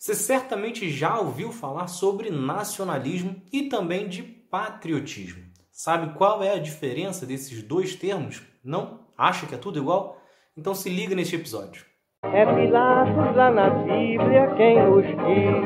Você certamente já ouviu falar sobre nacionalismo e também de patriotismo. Sabe qual é a diferença desses dois termos? Não? Acha que é tudo igual? Então se liga neste episódio. É Pilatos lá na Bíblia quem nos diz.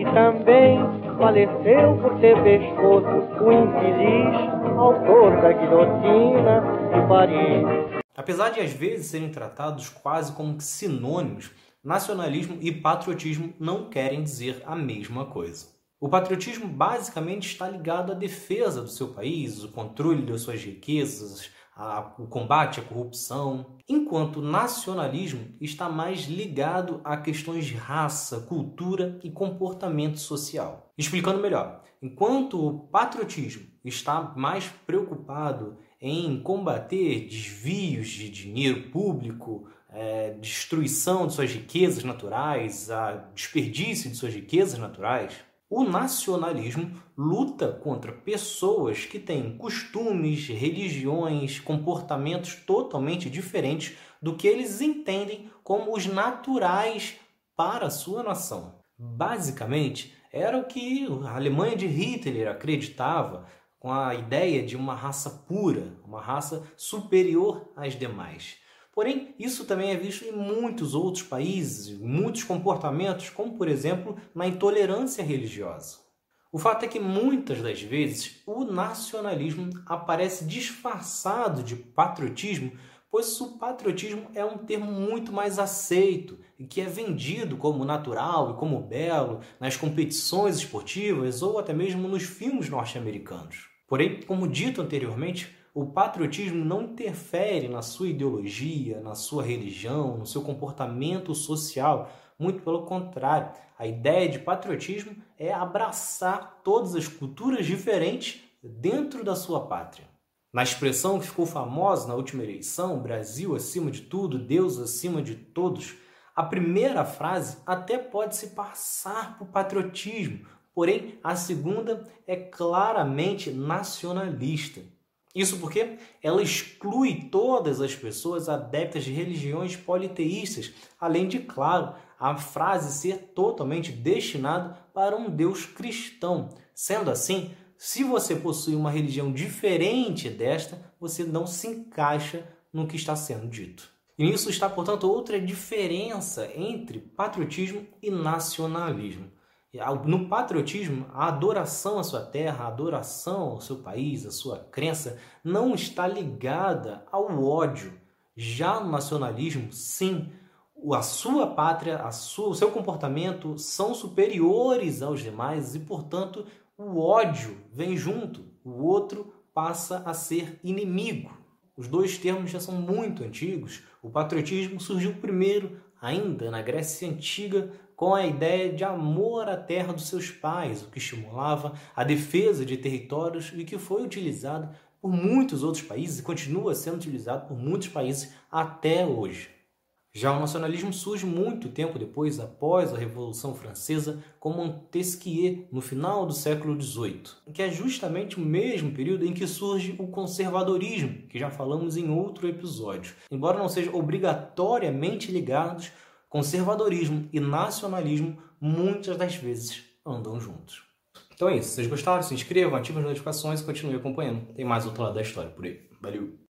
E também faleceu por ter pescoço o infeliz autor da guilhotina de Paris. Apesar de às vezes serem tratados quase como sinônimos, nacionalismo e patriotismo não querem dizer a mesma coisa. O patriotismo basicamente está ligado à defesa do seu país, o controle das suas riquezas, a, o combate à corrupção, enquanto o nacionalismo está mais ligado a questões de raça, cultura e comportamento social. Explicando melhor, enquanto o patriotismo está mais preocupado em combater desvios de dinheiro público, é, destruição de suas riquezas naturais, a desperdício de suas riquezas naturais, o nacionalismo luta contra pessoas que têm costumes, religiões, comportamentos totalmente diferentes do que eles entendem como os naturais para a sua nação. Basicamente, era o que a Alemanha de Hitler acreditava com a ideia de uma raça pura, uma raça superior às demais. Porém, isso também é visto em muitos outros países, muitos comportamentos, como por exemplo na intolerância religiosa. O fato é que muitas das vezes o nacionalismo aparece disfarçado de patriotismo, pois o patriotismo é um termo muito mais aceito e que é vendido como natural e como belo nas competições esportivas ou até mesmo nos filmes norte-americanos. Porém, como dito anteriormente, o patriotismo não interfere na sua ideologia, na sua religião, no seu comportamento social. Muito pelo contrário, a ideia de patriotismo é abraçar todas as culturas diferentes dentro da sua pátria. Na expressão que ficou famosa na última eleição, Brasil acima de tudo, Deus acima de todos, a primeira frase até pode se passar por patriotismo, porém a segunda é claramente nacionalista. Isso porque ela exclui todas as pessoas adeptas de religiões politeístas, além de, claro, a frase ser totalmente destinada para um Deus cristão. Sendo assim, se você possui uma religião diferente desta, você não se encaixa no que está sendo dito. E nisso está, portanto, outra diferença entre patriotismo e nacionalismo. No patriotismo, a adoração à sua terra, a adoração ao seu país, à sua crença, não está ligada ao ódio. Já no nacionalismo, sim, a sua pátria, a sua, o seu comportamento são superiores aos demais e, portanto, o ódio vem junto. O outro passa a ser inimigo. Os dois termos já são muito antigos. O patriotismo surgiu primeiro, ainda na Grécia Antiga, com a ideia de amor à terra dos seus pais, o que estimulava a defesa de territórios e que foi utilizado por muitos outros países e continua sendo utilizado por muitos países até hoje. Já o nacionalismo surge muito tempo depois, após a Revolução Francesa, como Montesquieu, no final do século XVIII, que é justamente o mesmo período em que surge o conservadorismo, que já falamos em outro episódio. Embora não sejam obrigatoriamente ligados, conservadorismo e nacionalismo muitas das vezes andam juntos. Então é isso. Se vocês gostaram, se inscrevam, ativem as notificações e continuem acompanhando. Tem mais outro lado da história por aí. Valeu!